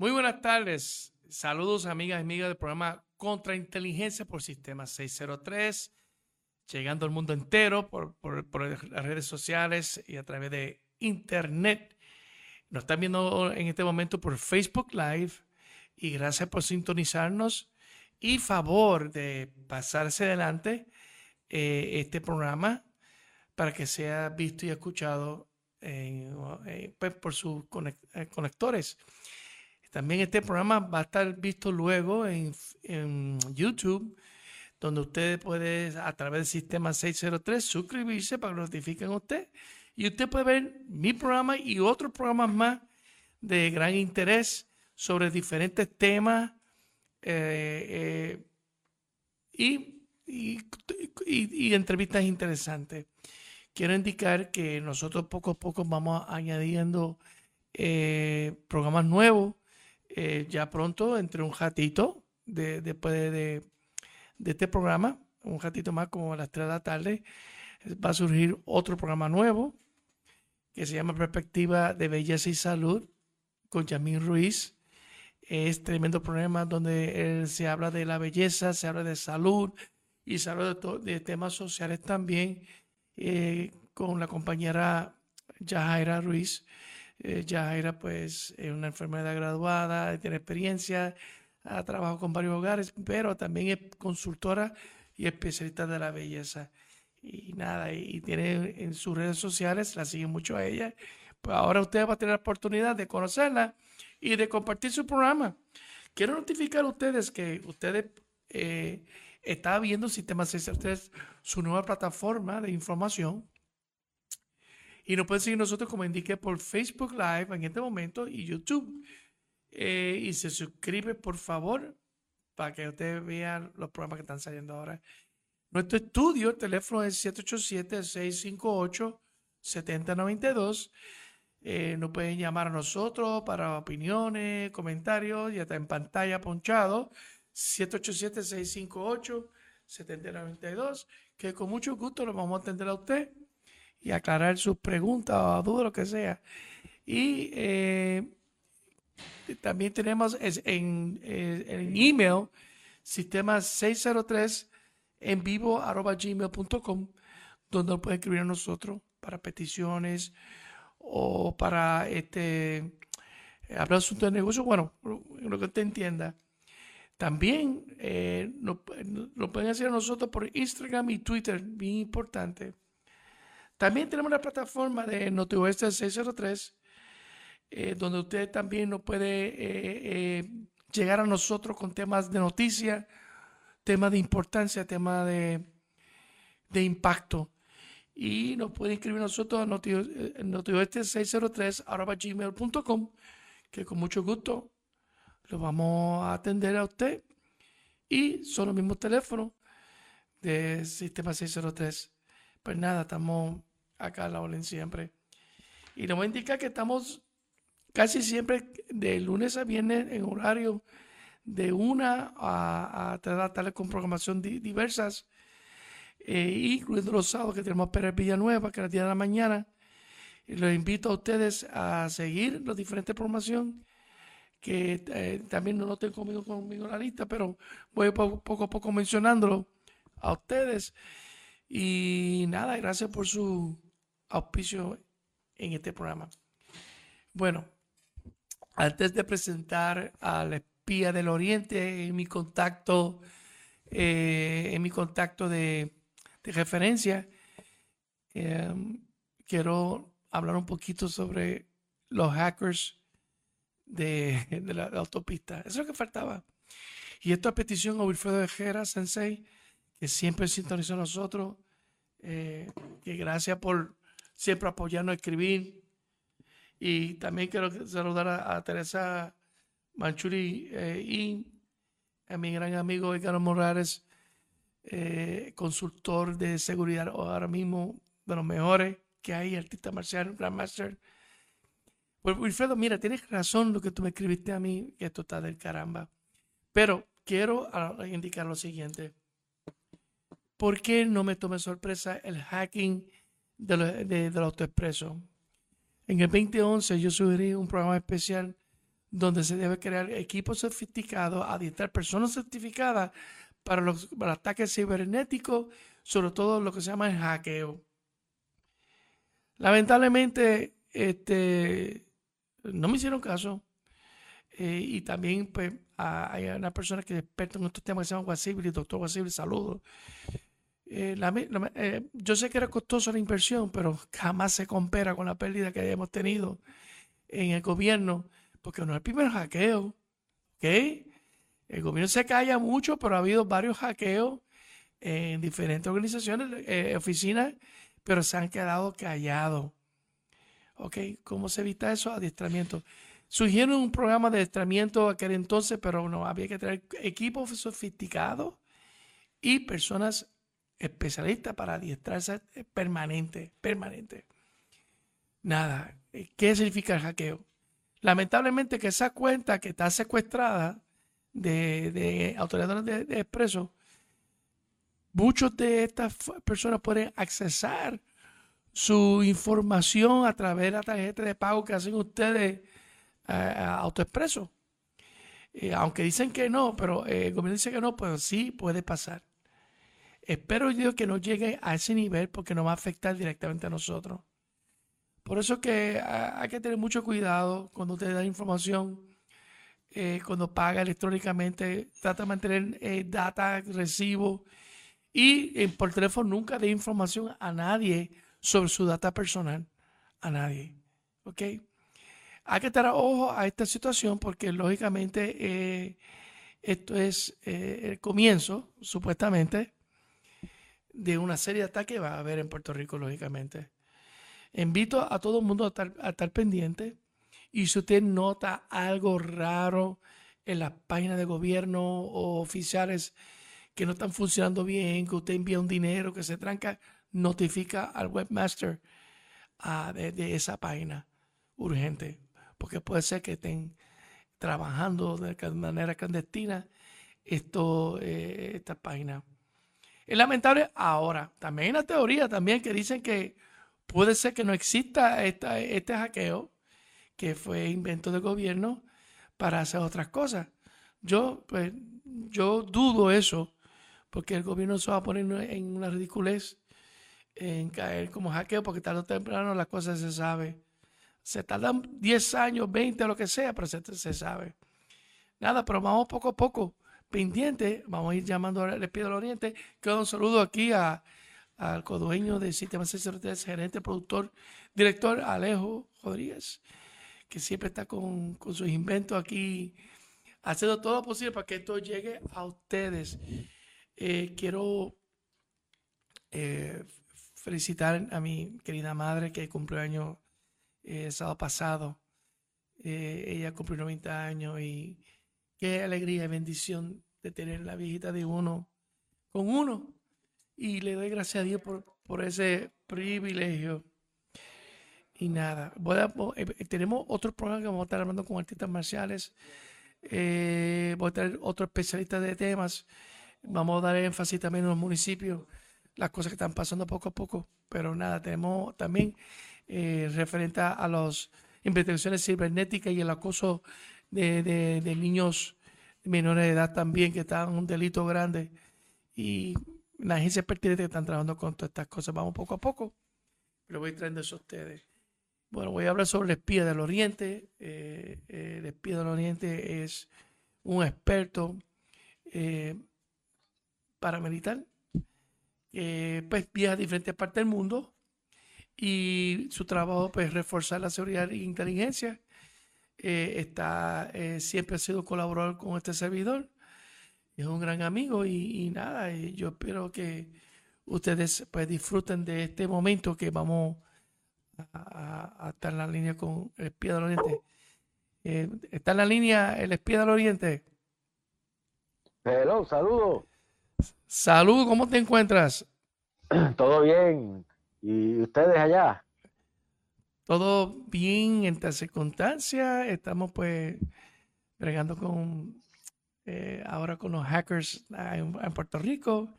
Muy buenas tardes. Saludos, amigas y amigas del programa Contrainteligencia por Sistema 603, llegando al mundo entero por, las redes sociales y a través de Internet. Nos están viendo en este momento por Facebook Live y gracias por sintonizarnos y favor de pasarse adelante eh, este programa para que sea visto y escuchado eh, pues, por sus eh, conectores. También este programa va a estar visto luego en, YouTube, donde usted puede, a través del sistema 603, suscribirse para que notifiquen a usted. Y usted puede ver mi programa y otros programas más de gran interés sobre diferentes temas eh, y, y, entrevistas interesantes. Quiero indicar que nosotros poco a poco vamos añadiendo eh, programas nuevos. Eh, ya pronto, entre un ratito, de, después de, este programa, un ratito más como a las 3 de la tarde, va a surgir otro programa nuevo que se llama Perspectiva de Belleza y Salud con Yamín Ruiz. Es tremendo programa donde se habla de la belleza, se habla de salud y se habla de, temas sociales también eh, con la compañera Yajaira Ruiz. Eh, Yajaira pues es una enfermedad graduada, tiene experiencia, ha trabajado con varios hogares, pero también es consultora y especialista de la belleza. Y nada, y tiene en sus redes sociales, la siguen mucho a ella. Pues ahora usted va a tener la oportunidad de conocerla y de compartir su programa. Quiero notificar a ustedes que ustedes eh, está viendo Sistema 603, su nueva plataforma de información. Y nos pueden seguir nosotros, como indiqué, por Facebook Live en este momento y YouTube. Eh, y se suscribe, por favor, para que ustedes vean los programas que están saliendo ahora. Nuestro estudio, el teléfono es 787-658-7092. Eh, nos pueden llamar a nosotros para opiniones, comentarios, ya está en pantalla ponchado. 787-658-7092, que con mucho gusto lo vamos a atender a usted y aclarar sus preguntas o dudas, lo que sea. Y eh, también tenemos en, eh, en email sistema 603 en vivo arroba gmail.com donde nos puede escribir a nosotros para peticiones o para este hablar asuntos de negocio, bueno, lo que usted entienda. También eh, lo, pueden hacer nosotros por Instagram y Twitter, bien importante. También tenemos la plataforma de NotiOeste 603, eh, donde usted también nos puede eh, llegar a nosotros con temas de noticia, temas de importancia, temas de, de impacto. Y nos puede inscribir nosotros a notioeste 603 gmail.com, que con mucho gusto lo vamos a atender a usted y son los mismos teléfonos de Sistema 603. Pues nada, estamos acá a la orden siempre. Y nos voy a indicar que estamos casi siempre de lunes a viernes en horario de una a, a tratar con programación diversas, eh, incluyendo los sábados que tenemos Pérez Villanueva, que es el día de la mañana. Y los invito a ustedes a seguir las diferentes programaciones que eh, también no lo tengo conmigo, conmigo en la lista, pero voy poco, a poco mencionándolo a ustedes. Y nada, gracias por su auspicio en este programa. Bueno, antes de presentar al espía del Oriente en mi contacto, eh, en mi contacto de, referencia, em, quiero hablar un poquito sobre los hackers de, la, autopista. Eso es lo que faltaba. Y esto a petición a Wilfredo Ejera, Sensei, que siempre sintonizó a nosotros, eh, que gracias por siempre apoyarnos a escribir. Y también quiero saludar a, Teresa Manchuri eh, y a mi gran amigo Edgar Morales, eh, consultor de seguridad ahora mismo de los mejores que hay, artista marcial, Grandmaster pues Wilfredo, mira, tienes razón lo que tú me escribiste a mí, que esto está del caramba. Pero quiero ah, indicar lo siguiente. ¿Por qué no me tome sorpresa el hacking del de, de, autoexpreso? En el 2011 yo sugerí un programa especial donde se debe crear equipos sofisticados, adiestrar personas certificadas para los, ataques cibernéticos, sobre todo lo que se llama el hackeo. Lamentablemente, este, no me hicieron caso. Eh, y también pues, hay una persona que es experta en estos temas que se llama Wasibri, doctor Wasibri, saludos. Eh, eh, yo sé que era costosa la inversión, pero jamás se compara con la pérdida que hemos tenido en el gobierno, porque no es el primer hackeo. ¿ok? El gobierno se calla mucho, pero ha habido varios hackeos en diferentes organizaciones, eh, oficinas, pero se han quedado callados. ¿Ok? ¿Cómo se evita eso? Adiestramiento. Surgieron un programa de adiestramiento aquel entonces, pero no, había que tener equipos sofisticados y personas especialistas para adiestrarse permanente, permanente. Nada, ¿qué significa el hackeo? Lamentablemente que esa cuenta que está secuestrada de, de autoridades de, de expreso, muchos de estas personas pueden accesar su información a través de la tarjeta de pago que hacen ustedes a AutoExpreso. Eh, aunque dicen que no, pero eh, el gobierno dice que no, pues sí puede pasar. Espero yo que no llegue a ese nivel porque no va a afectar directamente a nosotros. Por eso que hay que tener mucho cuidado cuando usted da información, eh, cuando paga electrónicamente, trata de mantener data, recibo y por teléfono nunca dé información a nadie sobre su data personal, a nadie. ¿Ok? Hay que estar ojo a esta situación porque lógicamente eh, esto es eh, el comienzo, supuestamente, de una serie de ataques que va a haber en Puerto Rico, lógicamente. Invito a todo el mundo a estar, a estar pendiente y si usted nota algo raro en las páginas de gobierno o oficiales que no están funcionando bien, que usted envía un dinero que se tranca, notifica al webmaster ah, de esa página urgente porque puede ser que estén trabajando de manera clandestina esto, eh, esta página. Es lamentable ahora. También hay una teoría también que dicen que puede ser que no exista este hackeo, que fue invento del gobierno para hacer otras cosas. Yo, pues, yo dudo eso, porque el gobierno se va a poner en una ridiculez en caer como hackeo, porque tarde o temprano las cosas se saben se tardan 10 años, 20, lo que sea, pero se, sabe. Nada, pero vamos poco a poco, pendiente. Vamos a ir llamando al Espíritu del Oriente. Que un saludo aquí a, al codueño de Sistema 603, gerente, productor, director Alejo Rodríguez, que siempre está con, sus inventos aquí, haciendo todo lo posible para que esto llegue a ustedes. Eh, quiero eh, felicitar a mi querida madre que cumplió año el sábado pasado. Eh, ella cumplió 90 años y qué alegría y bendición de tener la viejita de uno con uno. Y le doy gracias a Dios por, ese privilegio. Y nada, eh, tenemos otro programa que vamos a estar hablando con artistas marciales. Eh, voy a tener otro especialista de temas. Vamos a dar énfasis también en los municipios, las cosas que están pasando poco a poco. Pero nada, tenemos también eh, referente a las investigaciones cibernéticas y el acoso de, niños menores de edad también, que están un delito grande. Y las agencias pertinentes que están trabajando con todas estas cosas. Vamos poco a poco, pero voy trayendo eso a ustedes. Bueno, voy a hablar sobre el espía del Oriente. Eh, eh, el espía del Oriente es un experto paramilitar que pues, viaja a diferentes partes del mundo y su trabajo pues reforzar la seguridad e inteligencia. Eh, está, eh, siempre ha sido colaborador con este servidor. Es un gran amigo y, nada, yo espero que ustedes pues disfruten de este momento que vamos a, estar en la línea con el espía del oriente. Eh, ¿Está en la línea el espía del oriente? Hello, saludo. Saludo, ¿cómo te encuentras? Todo bien. ¿Y ustedes allá? Todo bien en esta circunstancia. Estamos pues bregando con eh, ahora con los hackers en, Puerto Rico.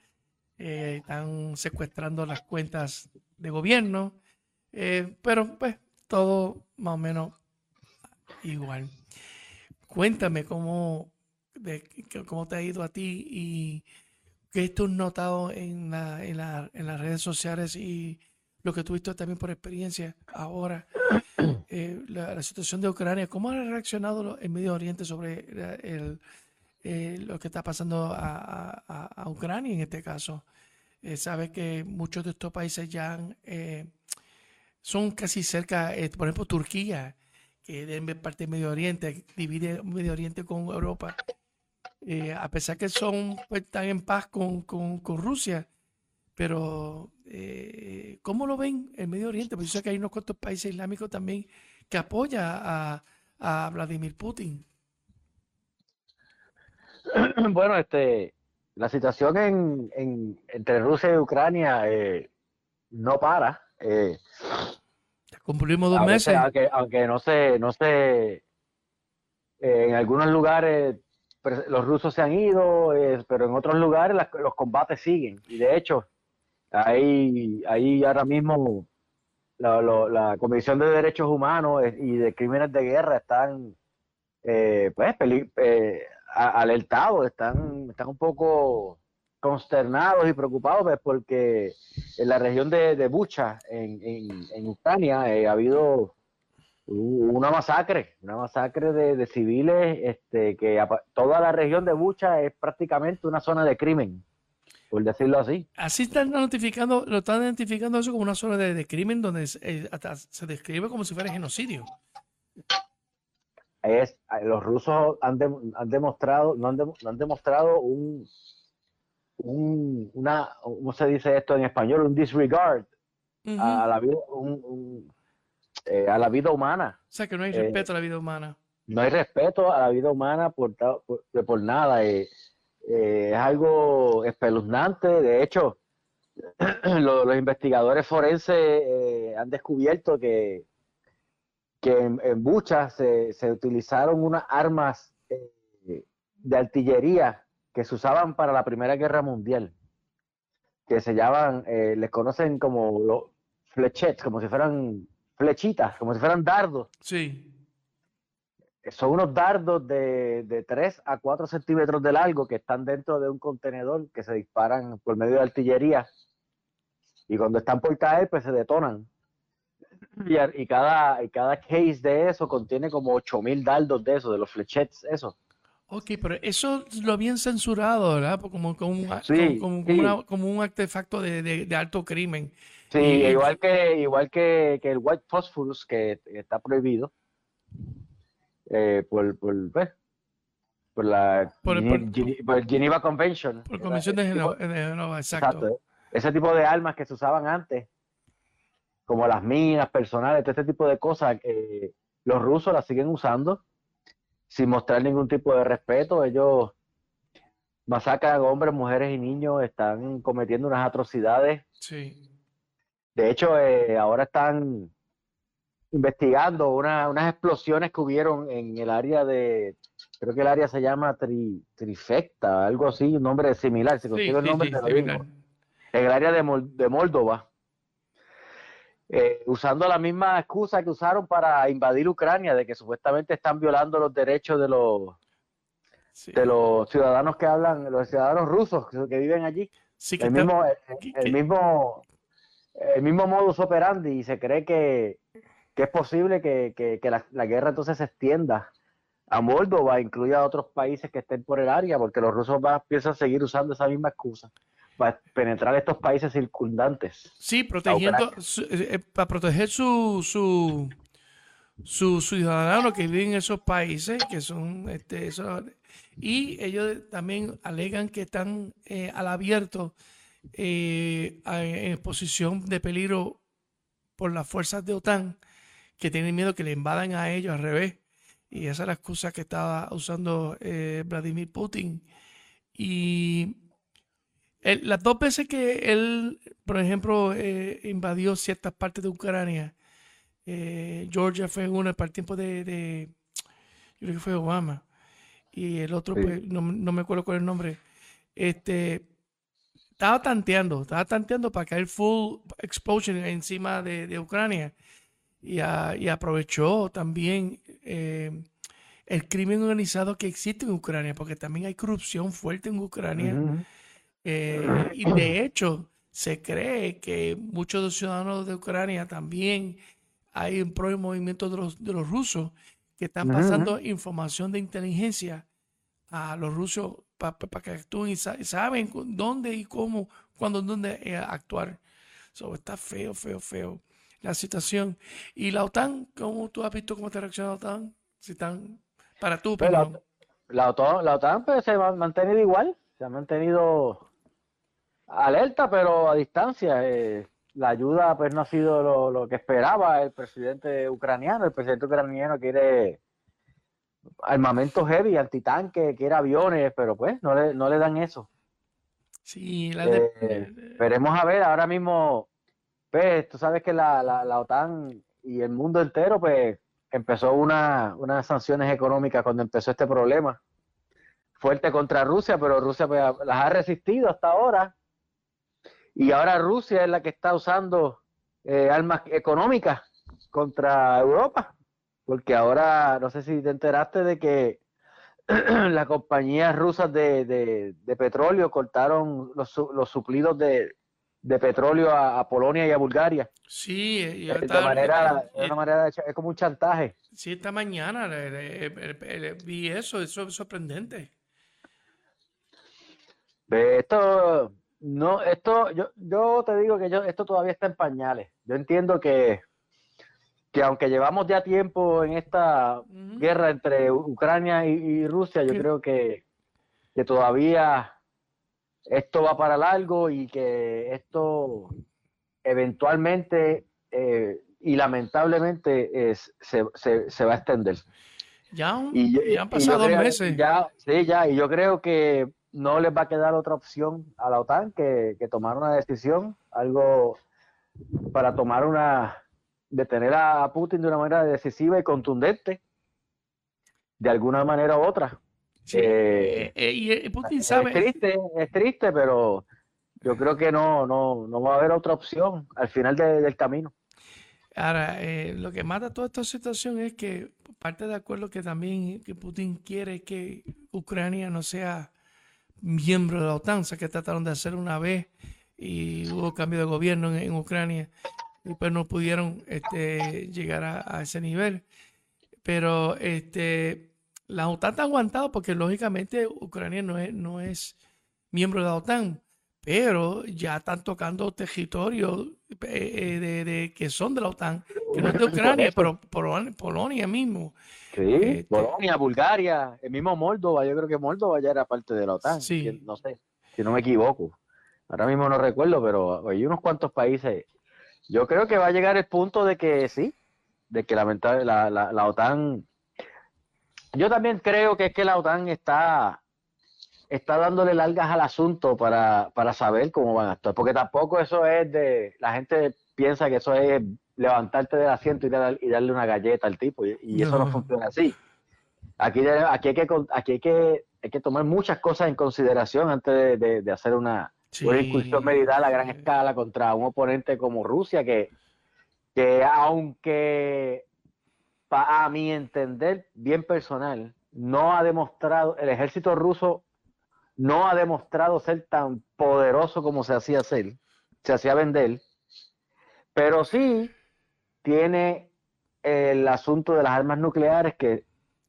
Eh, están secuestrando las cuentas de gobierno. Eh, pero pues todo más o menos igual. cuéntame cómo, cómo te ha ido a ti y qué tú has notado en, la, en, la, en las redes sociales y lo que tú visto también por experiencia ahora, eh, la, situación de Ucrania, ¿cómo ha reaccionado el Medio Oriente sobre el, eh, lo que está pasando a, a, Ucrania en este caso? Eh, sabe que muchos de estos países ya son casi cerca, por ejemplo, Turquía, que debe parte del Medio Oriente, divide Medio Oriente con Europa. a pesar que son pues, están en paz con, con, con Rusia, pero eh, ¿cómo lo ven el Medio Oriente? Pues yo sé que hay unos cuantos países islámicos también que apoyan a, Vladimir Putin. Bueno, este, la situación en, entre Rusia y Ucrania eh, no para. Eh, Cumplimos dos meses. Aunque, no sé, no sé, en algunos lugares los rusos se han ido, pero en otros lugares los combates siguen. Y de hecho, Ahí, ahí ahora mismo la, la, Comisión de Derechos Humanos y de Crímenes de Guerra están eh, pues eh, alertados, están, están un poco consternados y preocupados pues, porque en la región de, de Bucha, en, en, Ucrania, eh, ha habido una masacre, una masacre de, de civiles, este, que toda la región de Bucha es prácticamente una zona de crimen por decirlo así. Así están notificando, lo están identificando eso como una zona de, crimen donde eh, se describe como si fuera genocidio. Es, los rusos han, han demostrado, no han, demostrado un, un, una, ¿cómo se dice esto en español? Un disregard a, la vida, eh, a la vida humana. O sea, que no hay respeto a la vida humana. No hay respeto a la vida humana por, por, por nada. Eh, eh, es algo espeluznante. De hecho, los, investigadores forenses eh, han descubierto que, que en, Bucha se, utilizaron unas armas eh, de artillería que se usaban para la Primera Guerra Mundial, que se llaman, les conocen como los flechettes, como si fueran flechitas, como si fueran dardos. Sí son unos dardos de, de 3 a 4 centímetros de largo que están dentro de un contenedor que se disparan por medio de artillería y cuando están por caer pues se detonan y, cada, y cada case de eso contiene como 8000 dardos de eso, de los flechettes, eso. Ok, pero eso lo habían censurado, ¿verdad? Como, como, un, como, un artefacto de, de, alto crimen. Sí, igual que igual que, que el white phosphorus que está prohibido eh, por, por, pues, por la por, Geneva Convention. Por Convención de Genova, exacto. Ese tipo de armas que se usaban antes, como las minas personales, todo este tipo de cosas, eh, los rusos las siguen usando sin mostrar ningún tipo de respeto. Ellos masacran hombres, mujeres y niños, están cometiendo unas atrocidades. Sí. De hecho, eh, ahora están investigando unas explosiones que hubieron en el área de, creo que el área se llama Trifecta, algo así, un nombre similar, si consigo el nombre en el área de, de Moldova, eh, usando la misma excusa que usaron para invadir Ucrania, de que supuestamente están violando los derechos de los de los ciudadanos que hablan, los ciudadanos rusos que, viven allí. el, mismo, el, mismo el mismo modus operandi y se cree que que es posible que, la, guerra entonces se extienda a Moldova, incluya a otros países que estén por el área, porque los rusos van, piensan seguir usando esa misma excusa para penetrar estos países circundantes. Sí, protegiendo, eh, eh, para proteger su, su, su ciudadanos que viven en esos países, que son, este, y ellos también alegan que están eh, al abierto en exposición de peligro por las fuerzas de OTAN que tienen miedo que le invadan a ellos al revés. Y esa es la excusa que estaba usando eh, Vladimir Putin. Y las dos veces que él, por ejemplo, eh, invadió ciertas partes de Ucrania, eh, Georgia fue una para el tiempo de, yo creo que fue Obama. Y el otro, pues, no, me acuerdo cuál es el nombre. Este, estaba tanteando, estaba tanteando para caer full exposure encima de, de Ucrania y, aprovechó también eh, el crimen organizado que existe en Ucrania, porque también hay corrupción fuerte en Ucrania. Eh, y de hecho, se cree que muchos de los ciudadanos de Ucrania también hay un pro movimiento de los, de los rusos que están pasando información de inteligencia a los rusos para que actúen y saben dónde y cómo, cuándo, dónde eh, actuar. So, está feo, feo, feo la situación. ¿Y la OTAN? ¿Cómo tú has visto cómo te reacciona la OTAN? Si están para tu pues la, la, OTAN, la OTAN pues, se ha mantenido igual, se ha mantenido alerta, pero a distancia. Eh, la ayuda pues no ha sido lo, lo, que esperaba el presidente ucraniano. El presidente ucraniano quiere armamento heavy, antitanque, quiere aviones, pero pues no le, no le dan eso. Sí, la eh, veremos a ver, ahora mismo, pues tú sabes que la, la, OTAN y el mundo entero pues empezó una, unas sanciones económicas cuando empezó este problema fuerte contra Rusia, pero Rusia pues, las ha resistido hasta ahora. Y ahora Rusia es la que está usando eh, armas económicas contra Europa, porque ahora no sé si te enteraste de que las compañías rusas de, petróleo cortaron los, los suplidos de, petróleo a, Polonia y a Bulgaria. Sí, y de, manera, de una manera es como un chantaje. Sí, esta mañana vi eso, eso es sorprendente. Esto, no, esto, yo, yo te digo que yo, esto todavía está en pañales. Yo entiendo que, que aunque llevamos ya tiempo en esta guerra entre Ucrania y, Rusia, yo creo que, que todavía esto va para largo y que esto eventualmente eh, y lamentablemente es, se, se, va a extender. Ya, ya han pasado meses. Ya, sí, ya, y yo creo que no les va a quedar otra opción a la OTAN que, tomar una decisión, algo para tomar una, detener a Putin de una manera decisiva y contundente, de alguna manera u otra. Eh, eh, y Putin sabe. Es triste, es triste, pero yo creo que no, no, no va a haber otra opción al final del camino. Ahora, eh, lo que mata toda esta situación es que parte de acuerdo que también que Putin quiere que Ucrania no sea miembro de la OTAN, que trataron de hacer una vez y hubo cambio de gobierno en, Ucrania y pues no pudieron este, llegar a, ese nivel. Pero este, la OTAN está aguantado porque lógicamente Ucrania no es, no es miembro de la OTAN, pero ya están tocando territorios eh, de, de, que son de la OTAN, que no es de Ucrania, pero Polonia mismo. Sí, este, Polonia, Bulgaria, el mismo Moldova, yo creo que Moldova ya era parte de la OTAN, sí. no sé, si no me equivoco. Ahora mismo no recuerdo, pero hay unos cuantos países. Yo creo que va a llegar el punto de que sí, de que la, la, la OTAN... Yo también creo que es que la OTAN está está dándole largas al asunto para, para saber cómo van a actuar, porque tampoco eso es de, la gente piensa que eso es levantarte del asiento y, darle una galleta al tipo, y, eso no funciona así. Aquí, aquí, hay, que, aquí hay, que, hay que tomar muchas cosas en consideración antes de, hacer una, incursión medida a gran escala contra un oponente como Rusia, que, que aunque a mi entender bien personal, no ha demostrado, el ejército ruso no ha demostrado ser tan poderoso como se hacía hacer, se hacía vender, pero sí tiene el asunto de las armas nucleares que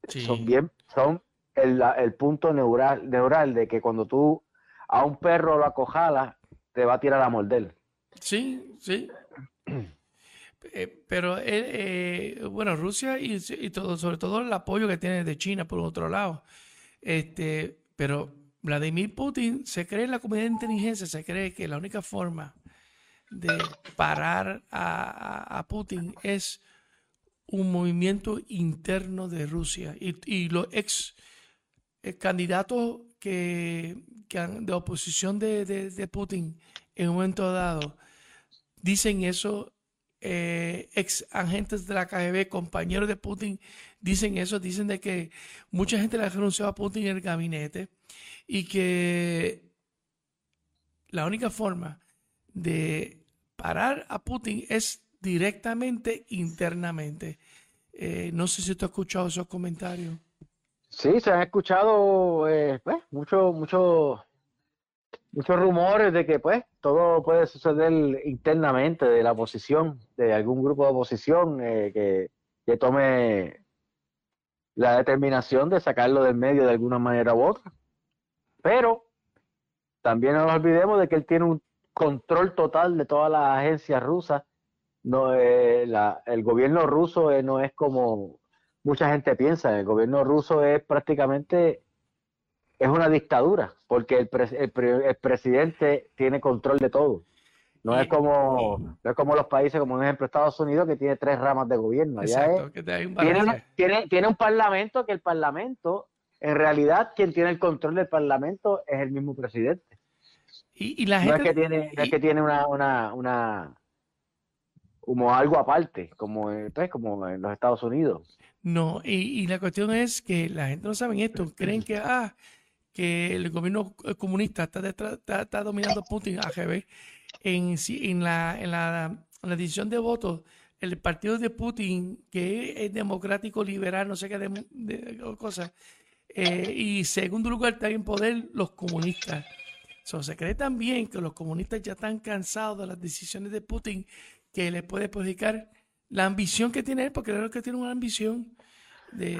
son bien, son el, punto neural, neural de que cuando tú a un perro lo acojalas, te va a tirar a morder. Sí, sí. Eh, pero, eh, eh, bueno, Rusia y, y, todo, sobre todo el apoyo que tiene de China por otro lado. Este, pero Vladimir Putin se cree en la comunidad de inteligencia, se cree que la única forma de parar a, Putin es un movimiento interno de Rusia. Y, los ex candidatos que, de oposición de, Putin en un momento dado dicen eso, eh, ex agentes de la KGB, compañeros de Putin, dicen eso, dicen de que mucha gente le ha renunciado a Putin en el gabinete y que la única forma de parar a Putin es directamente internamente. Eh, no sé si tú has escuchado esos comentarios. Sí, se han escuchado eh, pues, muchos mucho, muchos rumores de que pues todo puede suceder internamente de la oposición, de algún grupo de oposición eh, que, tome la determinación de sacarlo del medio de alguna manera u otra. Pero también no nos olvidemos de que él tiene un control total de todas las agencias rusas. No, eh, el gobierno ruso eh, no es como mucha gente piensa. El gobierno ruso es prácticamente es una dictadura, porque el, el, presidente tiene control de todo. No es como no es como los países, como por ejemplo Estados Unidos, que tiene tres ramas de gobierno. Exacto, tiene, tiene, tiene un parlamento que el parlamento en realidad quien tiene el control del Parlamento es el mismo presidente. Y, la gente... No es que tiene, que tiene una, una, una, como algo aparte, como, pues, como en los Estados Unidos. No, y, la cuestión es que la gente no sabe esto, creen que, ah, que el gobierno comunista está, está, dominando Putin, AGB, en, en, la, en, la, en decisión de votos, el partido de Putin, que es democrático, liberal, no sé qué de, de cosas, eh, y segundo lugar, está en poder los comunistas. se cree también que los comunistas ya están cansados de las decisiones de Putin, que le puede perjudicar la ambición que tiene él, porque creo que tiene una ambición. De,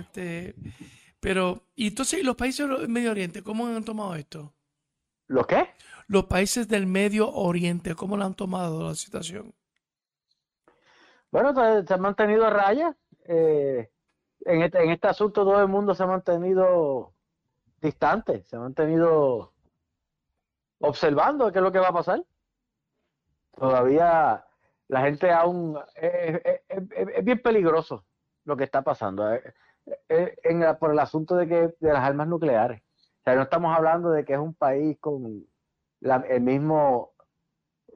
este, pero, y entonces, los países del Medio Oriente, ¿cómo han tomado esto? ¿Lo qué? Los países del Medio Oriente, ¿cómo lo han tomado la situación? Bueno, se han mantenido a raya. Eh, en este, en este asunto todo el mundo se ha mantenido distante, se ha mantenido observando qué es lo que va a pasar. Todavía la gente aún es, bien peligroso lo que está pasando eh, eh, en, por el asunto de que de las armas nucleares. O sea, no estamos hablando de que es un país con el mismo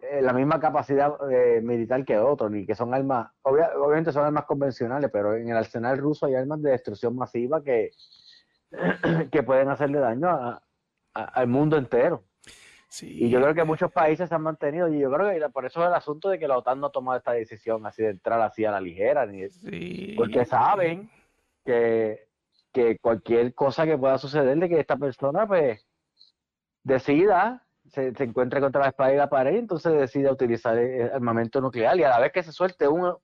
eh, la misma capacidad eh, militar que otros, ni que son armas, obviamente son armas convencionales, pero en el arsenal ruso hay armas de destrucción masiva que, que pueden hacerle daño al mundo entero. Y yo creo que muchos países se han mantenido, y yo creo que por eso es el asunto de que la OTAN no ha tomado esta decisión así de entrar así a la ligera, ni porque saben que, que cualquier cosa que pueda suceder de que esta persona pues decida se, se encuentra contra la espada y la pared, entonces decide utilizar el armamento nuclear y a la vez que se suelte un,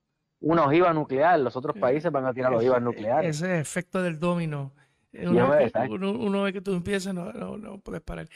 una ojiva nuclear, los otros países van a tirar ojivas nucleares. Ese efecto del domino. Uno, ve, uno, ve que tú empiezas, no, no, puedes parar.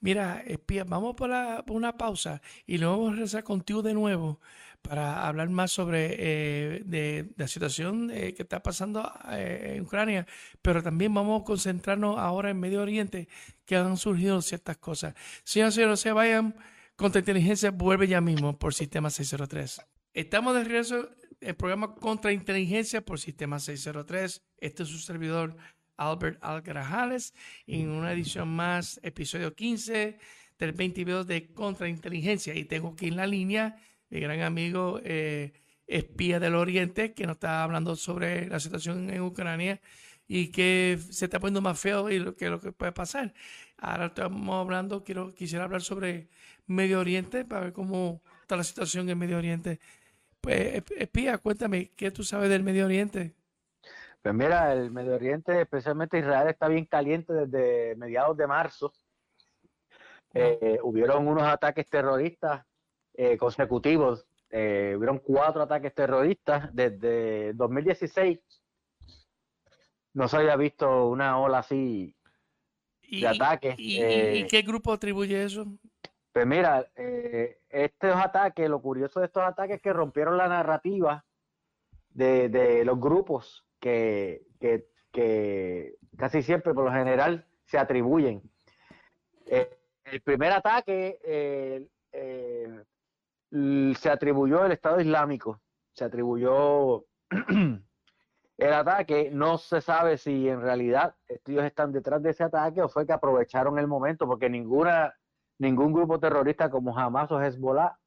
Mira, espía, vamos por, la, por una pausa y luego vamos a regresar contigo de nuevo para hablar más sobre eh, la situación eh, que está pasando eh, en Ucrania, pero también vamos a concentrarnos ahora en Medio Oriente, que han surgido ciertas cosas. Señoras y señores, se vayan. Contrainteligencia vuelve ya mismo por Sistema 603. Estamos de regreso el programa Contrainteligencia por Sistema 603. Este es su servidor Albert Algarajales en una edición más, episodio 15 del 22 de Contrainteligencia. Y tengo aquí en la línea mi gran amigo eh, espía del Oriente, que nos está hablando sobre la situación en Ucrania y que se está poniendo más feo y lo que, lo que puede pasar. Ahora estamos hablando, quiero, quisiera hablar sobre Medio Oriente para ver cómo está la situación en Medio Oriente. Pues, espía, cuéntame, ¿qué tú sabes del Medio Oriente? Pues mira, el Medio Oriente, especialmente Israel, está bien caliente desde mediados de marzo. Eh, hubieron unos ataques terroristas eh, consecutivos. Eh, hubieron cuatro ataques terroristas desde 2016. No se había visto una ola así de ataques. ¿Y, eh, qué grupo atribuye eso? Pues mira, estos ataques, lo curioso de estos ataques es que rompieron la narrativa de, los grupos que, casi siempre, por lo general, se atribuyen. el primer ataque se atribuyó el Estado Islámico, se atribuyó el ataque. No se sabe si en realidad ellos están detrás de ese ataque o fue que aprovecharon el momento, porque ninguna, ningún grupo terrorista como Hamas o Hezbollah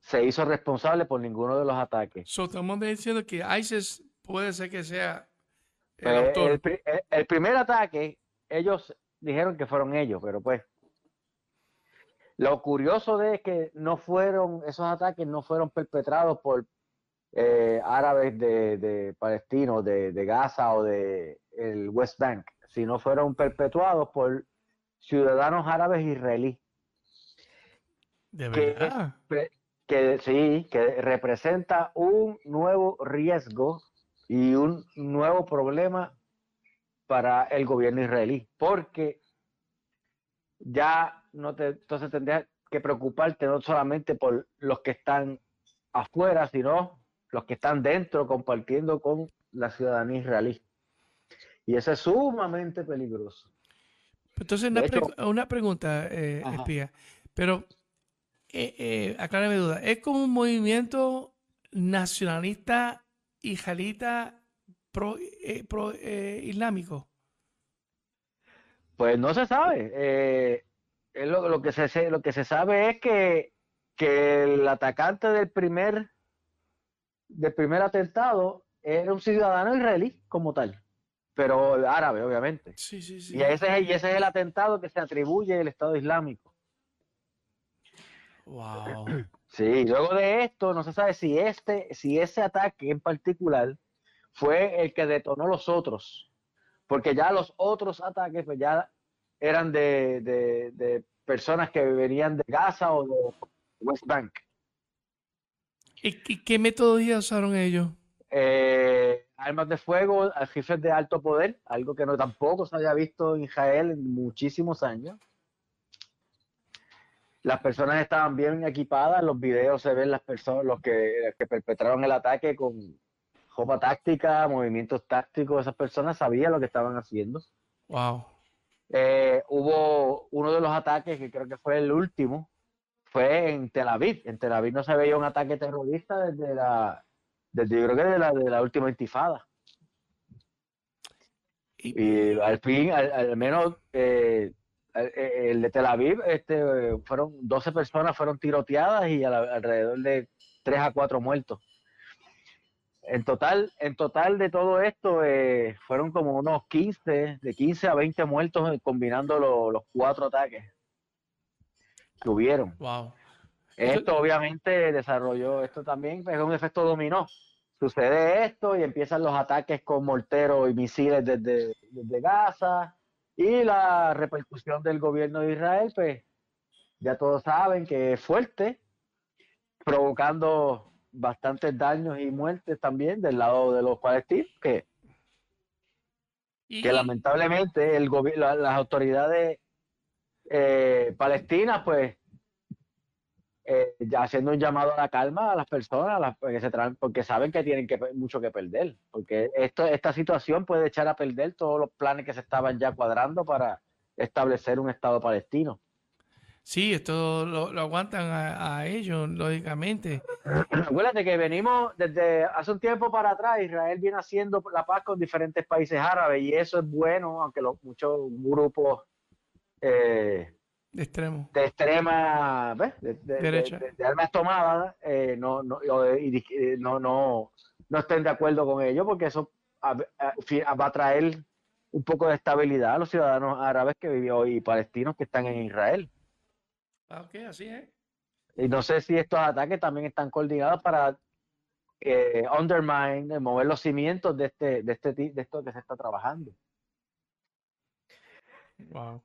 se hizo responsable por ninguno de los ataques. So, estamos diciendo que ISIS puede ser que sea el, eh, autor. el primer ataque, ellos dijeron que fueron ellos, pero pues lo curioso de es que no fueron, esos ataques no fueron perpetrados por eh, árabes de, de palestinos, de, de, Gaza o de el West Bank, sino fueron perpetuados por ciudadanos árabes israelíes. ¿De verdad? Que, que sí, que representa un nuevo riesgo y un nuevo problema para el gobierno israelí, porque ya no te, entonces tendrías que preocuparte no solamente por los que están afuera, sino los que están dentro compartiendo con la ciudadanía israelí. Y eso es sumamente peligroso. Entonces, una, una pregunta, eh, espía, pero eh, eh, aclárame duda, ¿es como un movimiento nacionalista israelita pro, eh, pro eh, islámico? Pues no se sabe. Eh, lo, lo, que se, lo que se sabe es que, que el atacante del primer, del primer atentado era un ciudadano israelí como tal, pero árabe, obviamente. Sí, sí, sí. Y ese, y ese es el atentado que se atribuye al Estado Islámico. Wow. Sí, luego de esto no se sabe si este, si ese ataque en particular fue el que detonó los otros, porque ya los otros ataques pues ya eran de, de, de personas que venían de Gaza o de West Bank. ¿Y, y qué metodología usaron ellos? Eh, armas de fuego, jefes de alto poder, algo que no tampoco se había visto en Israel en muchísimos años. Las personas estaban bien equipadas, los videos se ven las personas, los que, los que perpetraron el ataque con ropa táctica, movimientos tácticos, esas personas sabían lo que estaban haciendo. Wow. Eh, hubo uno de los ataques, que creo que fue el último, fue en Tel Aviv. En Tel Aviv no se veía un ataque terrorista desde la, desde yo creo que de la, de la última intifada. Y, y al fin, al, al menos eh, el de Tel Aviv, este, fueron 12 personas fueron tiroteadas y alrededor de 3 a 4 muertos. En total, en total de todo esto eh, fueron como unos 15, de 15 a 20 muertos eh, combinando lo, los cuatro ataques que hubieron. Wow. Esto obviamente desarrolló, esto también es un efecto dominó. Sucede esto y empiezan los ataques con morteros y misiles desde, desde Gaza y la repercusión del gobierno de Israel, pues ya todos saben que es fuerte, provocando bastantes daños y muertes también del lado de los palestinos, que, Y- que lamentablemente el la- las autoridades eh, palestinas, pues, eh, ya haciendo un llamado a la calma a las personas, a las- porque, se tra- porque saben que tienen que, mucho que perder, porque esto, esta situación puede echar a perder todos los planes que se estaban ya cuadrando para establecer un Estado palestino. Sí, esto lo, lo aguantan a, a ellos, lógicamente. Acuérdate que venimos desde hace un tiempo para atrás, Israel viene haciendo la paz con diferentes países árabes y eso es bueno, aunque los, muchos grupos eh, De extremo. de extrema ¿ves? De, de- Derecha. de- de armas tomadas eh, no, no, y no, no, no estén de acuerdo con ello porque eso a- a- fi- va a traer un poco de estabilidad a los ciudadanos árabes que viven y palestinos que están en Israel. Ah, ok, así es. Y no sé si estos ataques también están coordinados para eh, undermine, eh, mover los cimientos de este, de este de esto que se está trabajando. Wow.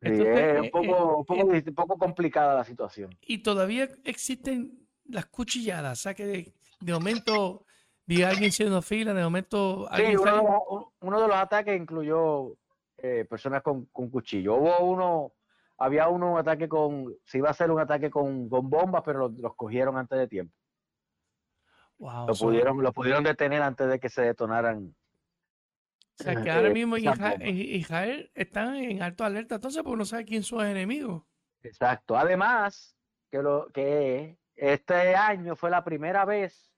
Entonces, es un eh, poco, un poco, eh, un poco complicada la situación. Y todavía existen las cuchilladas, o sea que de, de momento vi a alguien haciendo fila, de momento Sí, uno de, los, un- uno de los ataques incluyó eh, personas con, con cuchillo. Hubo uno, había uno un ataque con, se iba a hacer un ataque con, con bombas, pero los, los cogieron antes de tiempo. Wow, Lo so- pudieron, lo pudieron detener antes de que se detonaran. o sea que ahora eh, mismo esas Isra- bombas. Israel está en alto alerta, entonces porque no sabe quién son los enemigos. Exacto. Además, que, lo, que este año fue la primera vez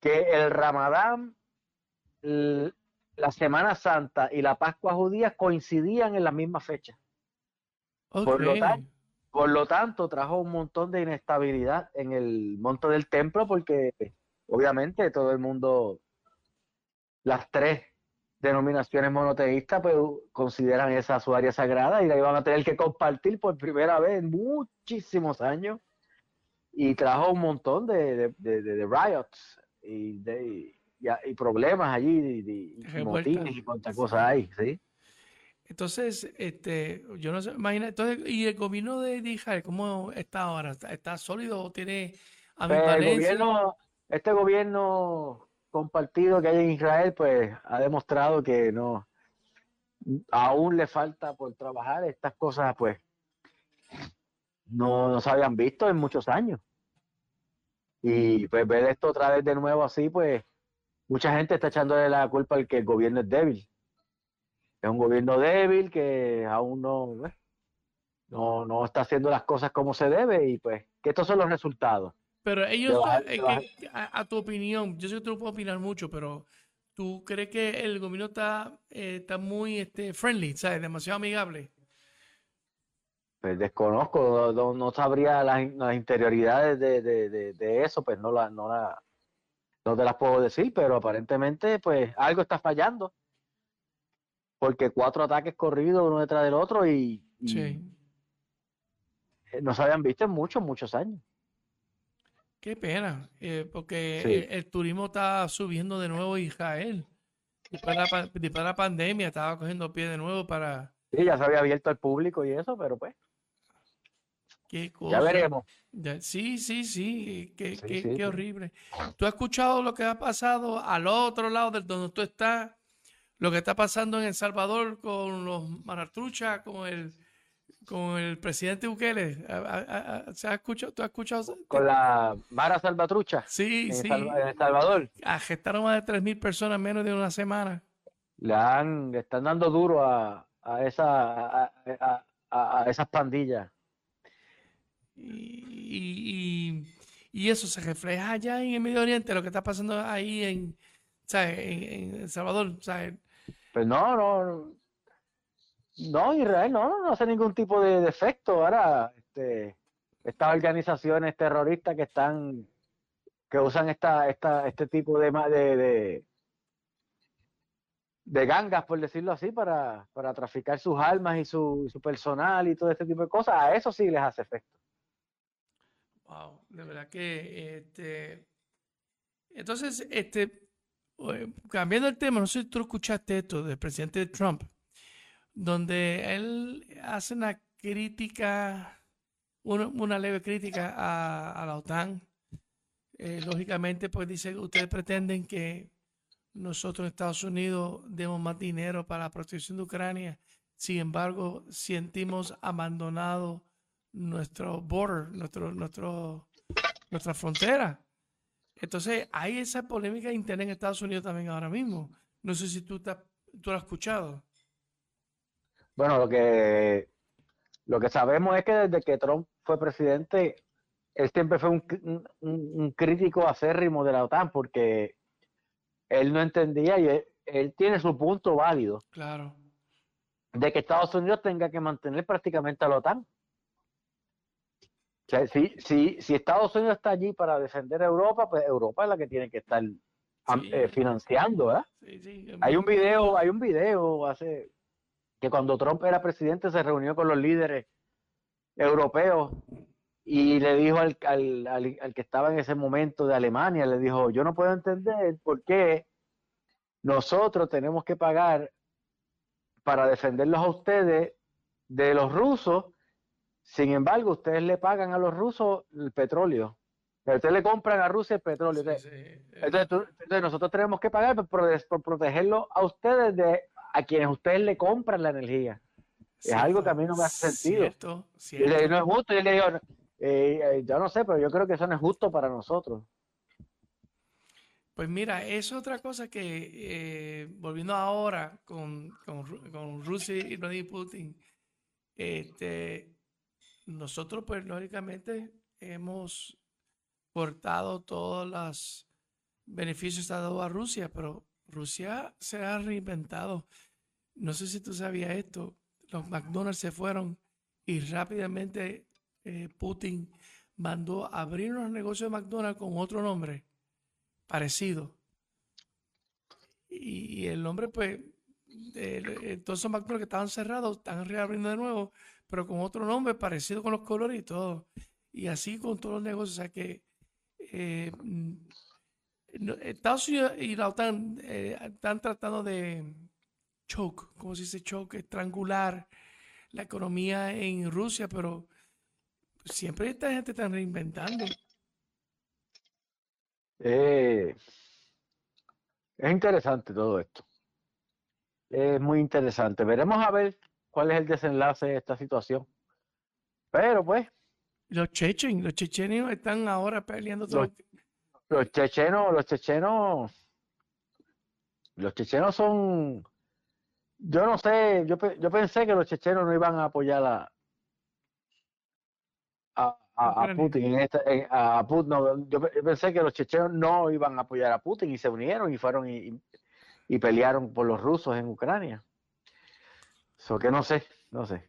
que el Ramadán, la Semana Santa y la Pascua judía coincidían en la misma fecha. Por lo tanto, Por lo tanto, trajo un montón de inestabilidad en el monto del templo porque obviamente todo el mundo, las tres denominaciones monoteístas, pues consideran esa su área sagrada y la iban a tener que compartir por primera vez en muchísimos años. Y trajo un montón de, de, de- de riots y, de, y, problemas allí, y, motines y cuántas cosas hay, ¿sí? Entonces, este, yo no sé, imagina, entonces, ¿y el gobierno de Israel cómo está ahora? ¿Está, sólido o tiene pues, el gobierno, Este gobierno compartido que hay en Israel, pues ha demostrado que no, aún le falta por trabajar. Estas cosas, pues, no, no se habían visto en muchos años. Y pues ver esto otra vez de nuevo así, pues mucha gente está echándole la culpa al que el gobierno es débil. Es un gobierno débil que aún no, no, no está haciendo las cosas como se debe y pues que estos son los resultados. Pero ellos, a, tu opinión, yo sé que tú no puedes opinar mucho, pero ¿tú crees que el gobierno está, eh, está muy este, friendly, ¿sabes? Demasiado amigable. Pues desconozco, no, sabría las, interioridades de, eso, pues no, la, no, la, no te las puedo decir, pero aparentemente pues algo está fallando. Porque cuatro ataques corridos uno detrás del otro y, no se habían visto en muchos, muchos años. Qué pena, eh, porque el, turismo está subiendo de nuevo Israel. Después de la, la pandemia estaba cogiendo pie de nuevo para... Sí, ya se había abierto al público y eso, pero pues... Qué cosa. Ya veremos. sí, sí, sí. Qué, qué, horrible. ¿Tú has escuchado lo que ha pasado al otro lado del donde tú estás? Lo que está pasando en El Salvador con los marartruchas, con el con el presidente Bukele. ¿Se ha escuchado? ¿Tú has escuchado? Con la Mara Salvatrucha. Sí, sí. en El Salvador. Agestaron más de 3.000 personas en menos de una semana. Le, han, están dando duro a, a, esa, a, a esas pandillas. Y, eso se refleja allá en el Medio Oriente, lo que está pasando ahí en, en, El Salvador. Pues no, no, no, Israel no, no, hace ningún tipo de defecto. Ahora, este, estas organizaciones terroristas que están, que usan esta, esta, este tipo de, de, de, gangas, por decirlo así, para, para traficar sus armas y su, su personal y todo este tipo de cosas, a eso sí les hace efecto. Wow, de verdad que este entonces, este cambiando el tema, no sé si tú escuchaste esto del presidente Trump, donde él hace una crítica, una, leve crítica a, la OTAN. Eh, lógicamente, pues dice que ustedes pretenden que nosotros en Estados Unidos demos más dinero para la protección de Ucrania. Sin embargo, sentimos abandonado nuestro border, nuestro, nuestro, nuestra frontera. Entonces, hay esa polémica interna en Estados Unidos también ahora mismo. No sé si tú, tú lo has escuchado. Bueno, lo que, lo que sabemos es que desde que Trump fue presidente, él siempre fue un, un, crítico acérrimo de la OTAN porque él no entendía y él, él, tiene su punto válido. Claro. De que Estados Unidos tenga que mantener prácticamente a la OTAN si, si, si Estados Unidos está allí para defender a Europa, pues Europa es la que tiene que estar eh, financiando, hay un video, hay un video hace que cuando Trump era presidente se reunió con los líderes europeos y le dijo al, al, al, que estaba en ese momento de Alemania, le dijo, yo no puedo entender por qué nosotros tenemos que pagar para defenderlos a ustedes de los rusos sin embargo, ustedes le pagan a los rusos el petróleo. Ustedes le compran a Rusia el petróleo. Entonces, nosotros tenemos que pagar por, por, protegerlo a ustedes de a quienes ustedes le compran la energía. es algo que a mí no me hace sentido. Cierto, cierto. no es justo. Yo le digo, eh, eh, yo no sé, pero yo creo que eso no es justo para nosotros. Pues mira, es otra cosa que, eh, volviendo ahora con, con, con Rusia y Vladimir Putin, este, nosotros, pues, lógicamente, hemos cortado todos los beneficios dado a Rusia, pero Rusia se ha reinventado. No sé si tú sabías esto. Los McDonald's se fueron y rápidamente eh, Putin mandó a abrir unos negocios de McDonald's con otro nombre parecido. Y, el nombre, pues, todos esos McDonald's que estaban cerrados están reabriendo de nuevo pero con otro nombre parecido con los colores y todo. Y así con todos los negocios. O sea que eh, mm, Estados Unidos y la OTAN eh, están tratando de choke, como se dice choke, estrangular la economía en Rusia, pero siempre esta gente está reinventando. Eh, es interesante todo esto. Es muy interesante. Veremos a ver cuál es el desenlace de esta situación. Pero pues. Los chechen, los chechenos están ahora peleando todo. Los, chechenos, los chechenos, los chechenos son, yo no sé, yo, yo pensé que los chechenos no iban a apoyar a, a, Putin en esta, a Putin, yo, pensé que los chechenos no iban a apoyar a Putin y se unieron y fueron y, pelearon por los rusos en Ucrania. Eso que no sé, no sé.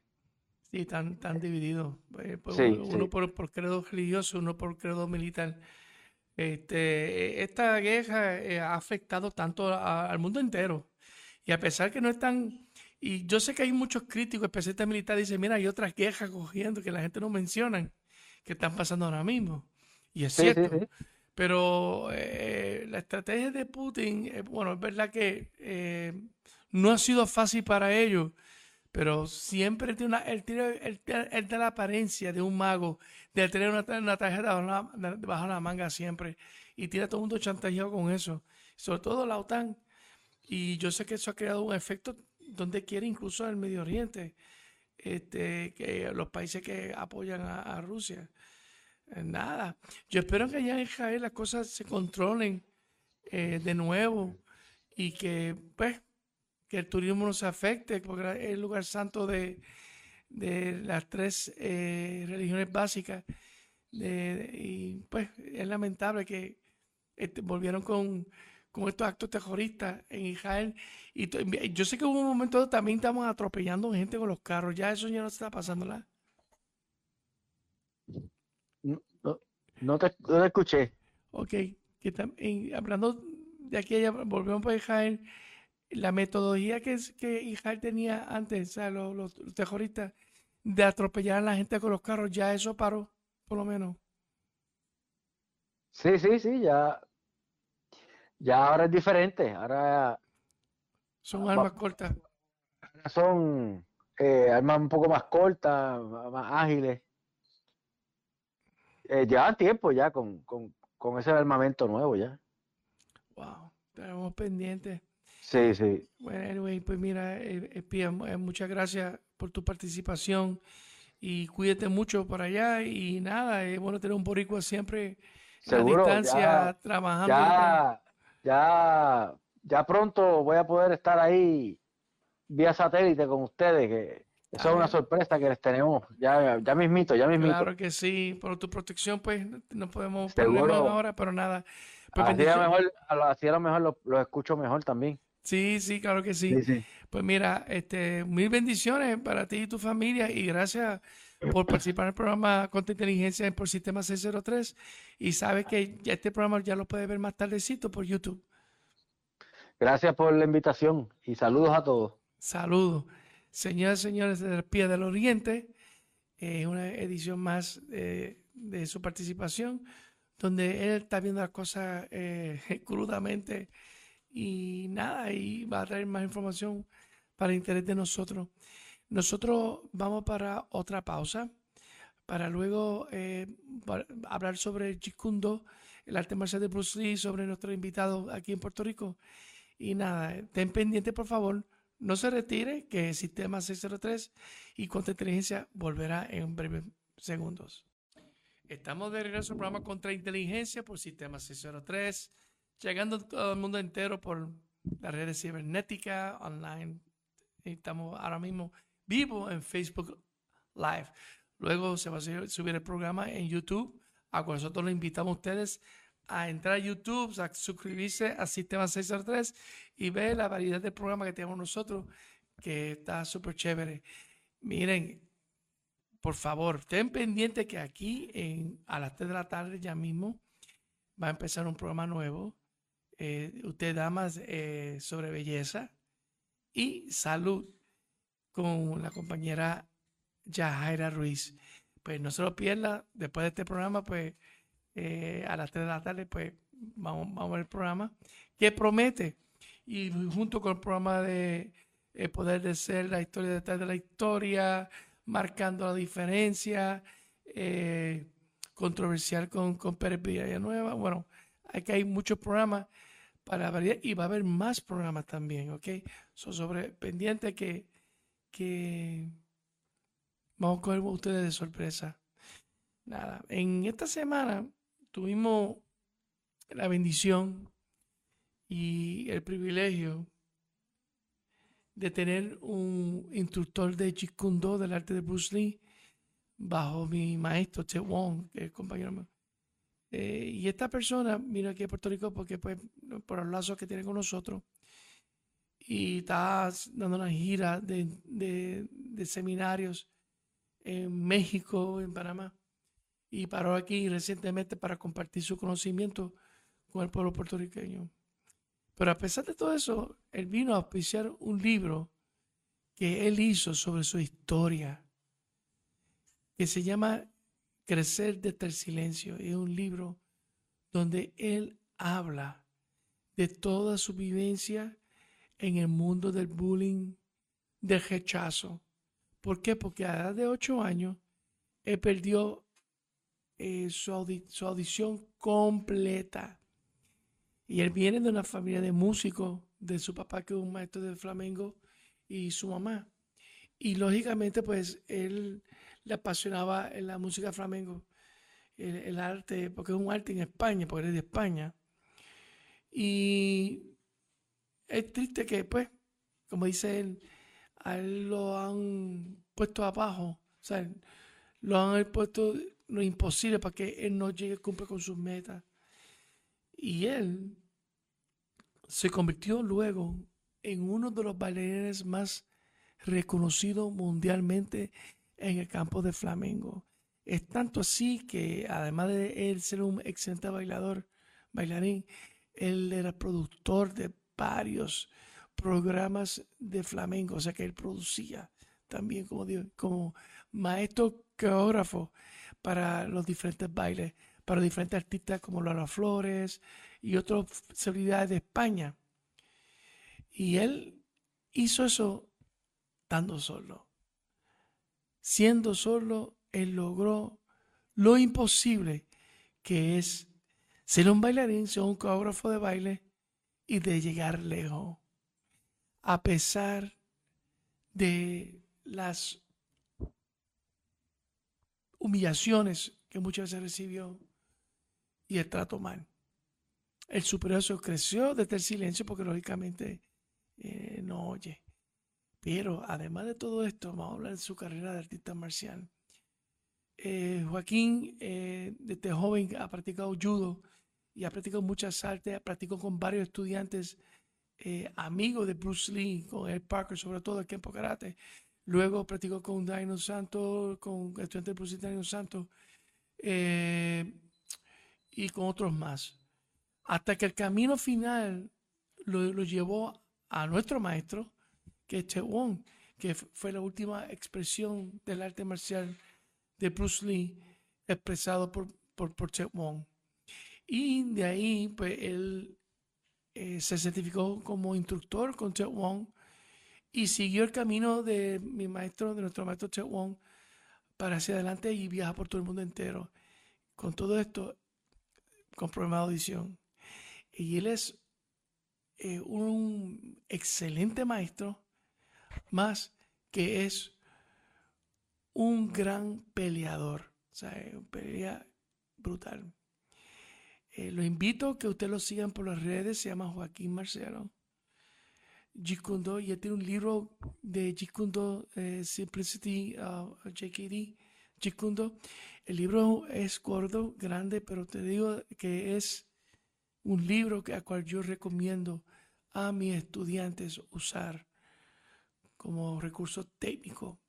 Sí, están, tan divididos. Eh, pues, uno Por, por, credo religioso, uno por credo militar. Este, esta guerra eh, ha afectado tanto al mundo entero. Y a pesar que no están, y yo sé que hay muchos críticos, especialistas militares, dicen, mira, hay otras guerras cogiendo que la gente no menciona que están pasando ahora mismo. Y es cierto. Pero eh, la estrategia de Putin, eh, bueno, es verdad que no ha sido fácil para ellos, pero siempre tiene una, él, tiene, él, la apariencia de un mago, de tener una, tarjeta bajo la, manga siempre, y tiene a todo el mundo chantajeado con eso, sobre todo la OTAN. Y yo sé que eso ha creado un efecto donde quiere, incluso en el Medio Oriente este, que los países que apoyan a, Rusia. Eh, nada. Yo espero que allá en Israel las cosas se controlen eh, de nuevo y que, pues, que el turismo no se afecte, porque es el lugar santo de, las tres eh, religiones básicas. y pues es lamentable que este, volvieron con con estos actos terroristas en Israel. Y yo sé que hubo un momento también estamos atropellando gente con los carros. Ya eso ya no está pasando, ¿la? No, te, escuché. Ok, que hablando de aquella, volvemos para Israel, la metodología que, que Israel tenía antes, o sea, los, los terroristas, de atropellar a la gente con los carros, ya eso paró, por lo menos. Sí, sí, sí, ya ya ahora es diferente, ahora... Son armas cortas. Son eh, armas un poco más cortas, más ágiles. Eh, llevan tiempo ya con, ese armamento nuevo ya. Wow, tenemos pendientes. Sí, sí. Bueno, anyway, pues mira, eh, eh muchas gracias por tu participación y cuídate mucho por allá y nada, es bueno tener un boricua siempre a distancia, trabajando ya, ya pronto voy a poder estar ahí vía satélite con ustedes, que eso es una sorpresa que les tenemos. Ya, ya mismito, ya mismito. Claro que sí, por tu protección, pues no podemos ponerlo ahora, pero nada. Pues así, a lo mejor, así a lo mejor lo, escucho mejor también. Sí, sí, claro que sí. Pues mira, este, mil bendiciones para ti y tu familia y gracias por participar en el programa Contra Inteligencia por Sistema 603 y sabe que ya este programa ya lo puede ver más tardecito por YouTube. Gracias por la invitación y saludos a todos. Saludos. Señoras y señores de Pie del Oriente, eh, una edición más eh, de su participación, donde él está viendo las cosas eh, crudamente y nada, y va a traer más información para el interés de nosotros. Nosotros vamos para otra pausa para luego eh, hablar sobre Chikundo, el arte marcial de Bruce Lee, sobre nuestro invitado aquí en Puerto Rico. Y nada, ten pendiente por favor, no se retire, que el Sistema 603 y Inteligencia volverá en breves segundos. Estamos de regreso al programa Contra Inteligencia por Sistema 603, llegando a todo el mundo entero por las redes cibernéticas, online. Estamos ahora mismo vivo en Facebook Live. Luego se va a subir el programa en YouTube. A nosotros los invitamos a ustedes a entrar a YouTube, a suscribirse a Sistema 603 y ver la variedad de programas que tenemos nosotros, que está súper chévere. Miren, por favor, estén pendientes que aquí en, a las 3 de la tarde ya mismo va a empezar un programa nuevo. Eh, usted damas eh, sobre belleza y salud con la compañera Yajaira Ruiz. Pues no se lo pierda, después de este programa, pues eh, a las 3 de la tarde, pues vamos, a ver el programa, que promete. Y junto con el programa de el Poder de Ser, la historia detrás de la historia, marcando la diferencia, eh, controversial con, con Pérez Nueva Bueno, aquí hay muchos programas y va a haber más programas también, ¿ok? Son sobre pendiente que, que vamos a coger ustedes de sorpresa. Nada, en esta semana tuvimos la bendición y el privilegio de tener un instructor de Jeet del arte de Bruce Lee bajo mi maestro Che Wong, que es compañero mío. Eh, y esta persona vino aquí a Puerto Rico porque pues por los lazos que tiene con nosotros y está dando una gira de, de seminarios en México, en Panamá y paró aquí recientemente para compartir su conocimiento con el pueblo puertorriqueño. Pero a pesar de todo eso, él vino a auspiciar un libro que él hizo sobre su historia, que se llama Crecer desde el silencio. Es un libro donde él habla de toda su vivencia en el mundo del bullying, del rechazo. ¿Por qué? Porque a la edad de ocho años, él perdió eh, su, audición completa. Y él viene de una familia de músicos, de su papá que es un maestro de flamenco y su mamá. Y lógicamente pues él le apasionaba la música flamenco, el, arte, porque es un arte en España, porque es de España. Y es triste que pues, como dice él, a él lo han puesto abajo, o sea, lo han puesto lo imposible para que él no llegue a cumplir con sus metas. Y él se convirtió luego en uno de los bailarines más reconocidos mundialmente en el campo de flamenco. Es tanto así que además de él ser un excelente bailador, bailarín, él era productor de varios programas de flamenco, o sea que él producía también como, como maestro coreógrafo para los diferentes bailes, para diferentes artistas como Lola Flores y otras celebridades de España. Y él hizo eso estando solo. Siendo solo, él logró lo imposible que es ser un bailarín, ser un coreógrafo de baile y de llegar lejos. A pesar de las humillaciones que muchas veces recibió y el trato mal. El superior creció desde el silencio porque lógicamente eh, no oye. Pero además de todo esto, vamos a hablar de su carrera de artista marcial. Eh, Joaquín eh, desde joven ha practicado judo y ha practicado muchas artes, ha practicado con varios estudiantes amigos de Bruce Lee, con Ed Parker, sobre todo el campo karate, Luego practicó con Dino Santos, con estudiantes de Dino Santos eh, y con otros más. Hasta que el camino final lo, llevó a nuestro maestro, que Che Wong, que fue la última expresión del arte marcial de Bruce Lee expresado por, por, por Che Wong. Y de ahí, pues él eh, se certificó como instructor con Che Wong y siguió el camino de mi maestro, de nuestro maestro Che Wong, para hacia adelante y viaja por todo el mundo entero. Con todo esto, con problema de audición. Y él es eh, un excelente maestro, más que es un gran peleador. O sea, un pelea brutal. Eh, lo invito a que ustedes lo sigan por las redes, se llama Joaquín Marcelo. Jikundo y él tiene un libro de Jikundo eh, Simplicity uh, JKD Jikundo el libro es gordo grande pero te digo que es un libro que a cual yo recomiendo a mis estudiantes usar como recurso técnico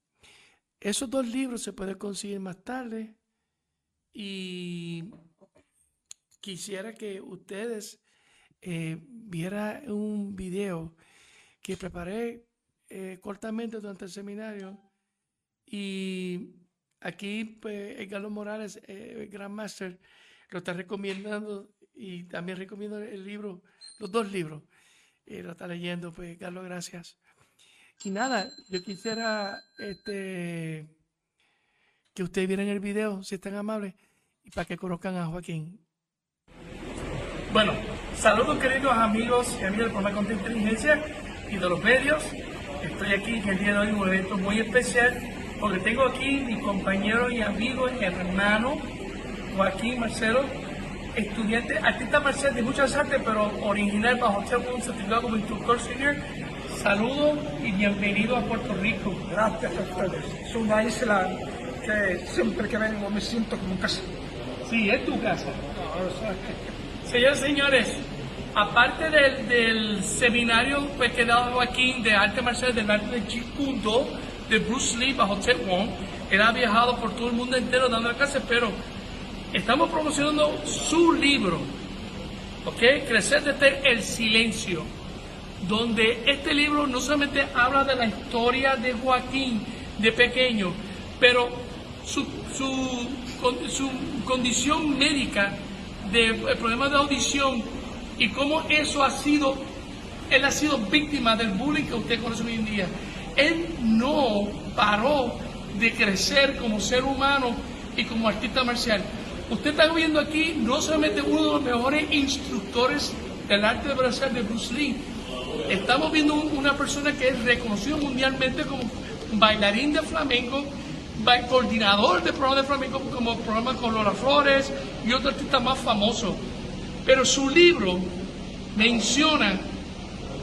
esos dos libros se pueden conseguir más tarde y quisiera que ustedes eh, vieran un video que preparé eh, cortamente durante el seminario. Y aquí, pues, Morales, eh, el Gran Master, lo está recomendando y también recomiendo el libro, los dos libros. Eh, lo está leyendo, pues Carlos, gracias. Y nada, yo quisiera este, que ustedes vieran el video, si están amables, y para que conozcan a Joaquín. Bueno, saludos queridos amigos y amigas del programa Contra Inteligencia y de los medios. Estoy aquí en el día de hoy en un evento muy especial porque tengo aquí mi compañero y amigo, hermano Joaquín Marcelo, estudiante, artista marcial de muchas artes, pero original bajo un certificado como instructor senior. Saludos y bienvenido a Puerto Rico. Gracias a ustedes. Es una isla que siempre que vengo me siento como en casa. Sí, es tu casa. Señores, señores, aparte del, del seminario pues, que dado Joaquín de arte marcial del arte de Jeet de Bruce Lee bajo Ted Wong, él ha viajado por todo el mundo entero dando clases, pero estamos promocionando su libro, ¿ok? Crecer desde el silencio, donde este libro no solamente habla de la historia de Joaquín de pequeño, pero su, su, su condición médica de problema de audición y cómo eso ha sido, él ha sido víctima del bullying que usted conoce hoy en día. Él no paró de crecer como ser humano y como artista marcial. Usted está viendo aquí no solamente uno de los mejores instructores del arte marcial de Bruce Lee, estamos viendo una persona que es reconocido mundialmente como bailarín de flamenco, coordinador de programas de flamenco como programa con Lola Flores y otro artista más famoso. Pero su libro menciona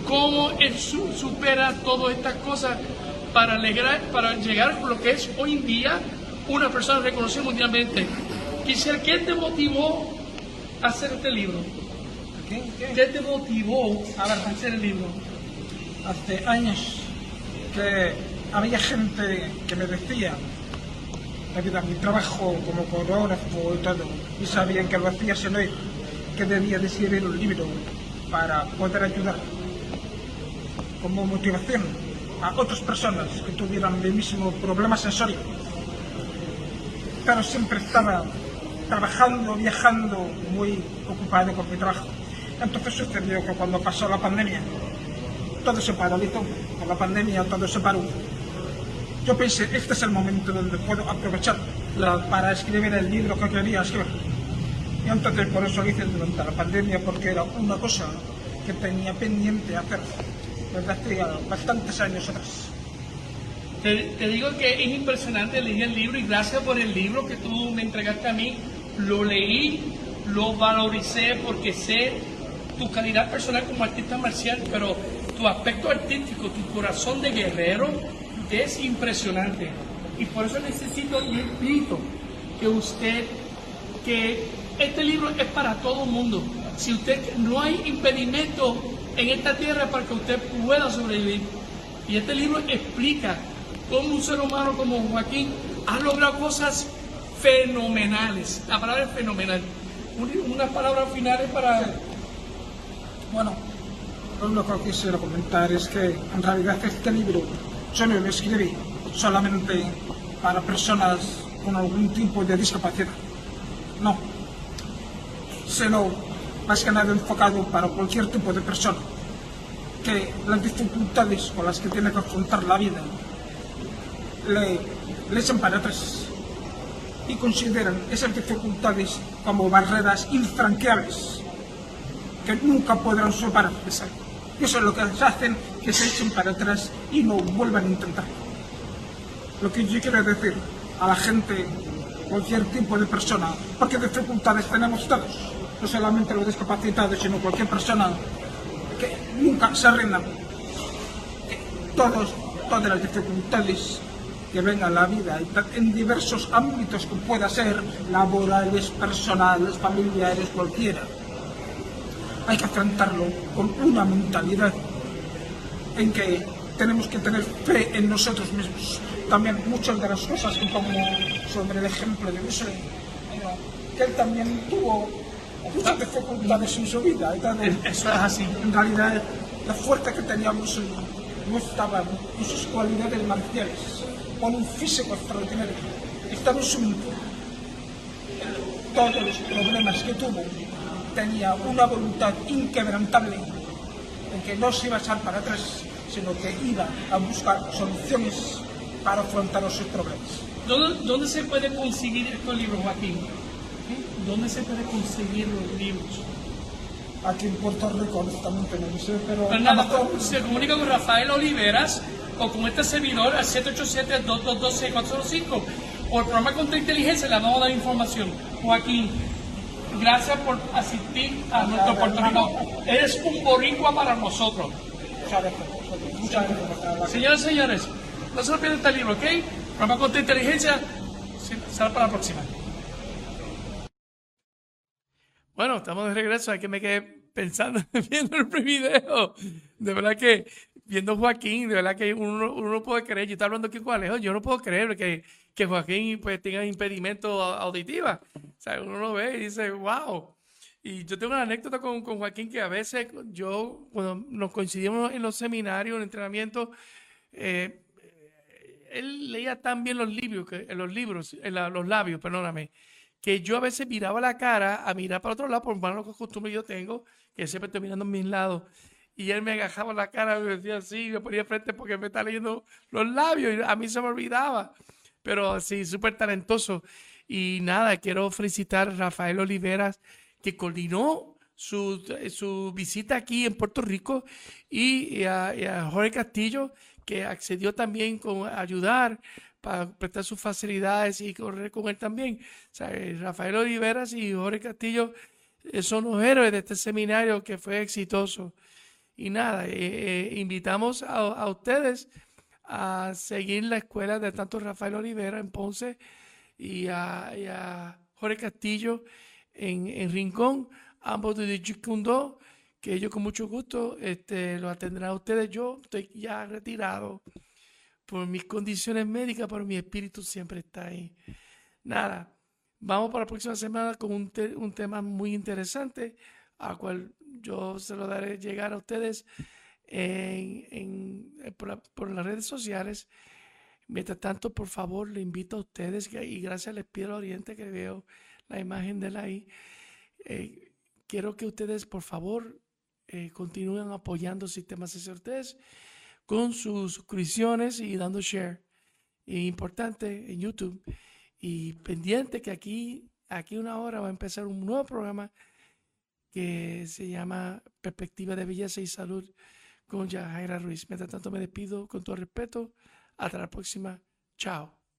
cómo él supera todas estas cosas para, para llegar a lo que es hoy en día una persona reconocida mundialmente. Quisiera, ¿qué te motivó a hacer este libro? ¿Qué, te motivó a hacer el libro? Hace años que había gente que me decía debido a mi trabajo como coreógrafo y todo, y sabían que lo hacía sin oír, que debía de escribir un libro para poder ayudar como motivación a otras personas que tuvieran el mismo problema sensorio. Pero siempre estaba trabajando, viajando, muy ocupado con mi trabajo. Entonces sucedió que cuando pasó la pandemia, todo se paralizó. Con la pandemia todo se paró. Yo pensé, este es el momento donde puedo aprovechar para escribir el libro que quería escribir. Y entonces por eso lo hice durante la pandemia, porque era una cosa que tenía pendiente hacer desde hace bastantes años atrás. Te, digo que es impresionante leer el libro y gracias por el libro que tú me entregaste a mí. Lo leí, lo valoricé porque sé tu calidad personal como artista marcial, pero tu aspecto artístico, tu corazón de guerrero es impresionante. Y por eso necesito y invito que usted, que este libro es para todo el mundo. Si usted no hay impedimento en esta tierra para que usted pueda sobrevivir. Y este libro explica cómo un ser humano como Joaquín ha logrado cosas fenomenales. La palabra es fenomenal. Unas palabras finales para... Bueno, lo que quisiera comentar es que en realidad este libro yo no lo escribí solamente para personas con algún tipo de discapacidad. No. Sino más que nada enfocado para cualquier tipo de persona que las dificultades con las que tiene que afrontar la vida le, le echen para atrás y consideran esas dificultades como barreras infranqueables que nunca podrán superar. Eso es lo que hacen que se echen para atrás y no vuelvan a intentar. Lo que yo quiero decir a la gente, cualquier tipo de persona, porque dificultades tenemos todos, no solamente los discapacitados, sino cualquier persona que nunca se rinda. Todos, todas las dificultades que vengan a la vida en diversos ámbitos que pueda ser laborales, personales, familiares, cualquiera hay que afrontarlo con una mentalidad en que tenemos que tener fe en nosotros mismos. También muchas de las cosas que pongo sobre el ejemplo de Bruce que él también tuvo muchas dificultades en su vida. Eso es así. En realidad, la fuerza que tenía Bruce no estaba en sus cualidades marciales, con un físico extraordinario, estaba en su. Todos los problemas que tuvo tenía una voluntad inquebrantable en que no se iba a echar para atrás, sino que iba a buscar soluciones para afrontar los problemas. ¿Dónde, dónde se puede conseguir estos libros, Joaquín? ¿Dónde se puede conseguir los libros? Aquí en Puerto Rico, no sé, pero... Pues nada, se comunica con Rafael Oliveras o con este servidor al 787-222-6405 o el programa Contra Inteligencia le vamos a dar información. Joaquín, gracias por asistir a nuestro Puerto Rico. Eres un boricua para nosotros. Muchas gracias. Muchas gracias. Señoras y señores, no se lo pierdan este libro, ¿ok? Programa Contra Inteligencia, será para la próxima. Bueno, estamos de regreso. Hay que me quedé pensando viendo el video. De verdad que viendo Joaquín, de verdad que uno, uno no puede creer. Yo estaba hablando aquí con Alejo. Yo no puedo creer que, que Joaquín pues tenga impedimento auditiva. O sea, uno lo ve y dice, wow. Y yo tengo una anécdota con, con Joaquín que a veces yo, cuando nos coincidimos en los seminarios, en entrenamiento, eh, él leía tan bien los libros, que, los libros, los labios, perdóname, que yo a veces miraba la cara a mirar para otro lado, por más que costumbre yo tengo, que siempre estoy mirando a mis lados, y él me agajaba la cara me decía así, me ponía frente porque me está leyendo los labios, y a mí se me olvidaba, pero sí, súper talentoso. Y nada, quiero felicitar a Rafael Oliveras, que coordinó su, su visita aquí en Puerto Rico, y, a, y Jorge Castillo, que accedió también con ayudar para prestar sus facilidades y correr con él también. Eh, Rafael Oliveras y Jorge Castillo eh, son los héroes de este seminario que fue exitoso. Y nada, eh, invitamos a, ustedes a seguir la escuela de tanto Rafael Olivera en Ponce y a, Jorge Castillo en, en, Rincón, ambos de Chicundo, que ellos con mucho gusto este, lo atenderán a ustedes. Yo estoy ya retirado por mis condiciones médicas, pero mi espíritu siempre está ahí. Nada, vamos para la próxima semana con un, un tema muy interesante, al cual yo se lo daré llegar a ustedes en, en, eh, por, las redes sociales. Mientras tanto, por favor, le invito a ustedes, y gracias al Oriente que veo la imagen de él ahí, eh, quiero que ustedes, por favor, eh, continúen apoyando Sistemas ustedes con sus suscripciones y dando share. Importante en YouTube. Y pendiente que aquí, aquí una hora va a empezar un nuevo programa que se llama Perspectiva de Belleza y Salud con Jaira Ruiz. Mientras tanto me despido con todo respeto. Hasta la próxima. Chao.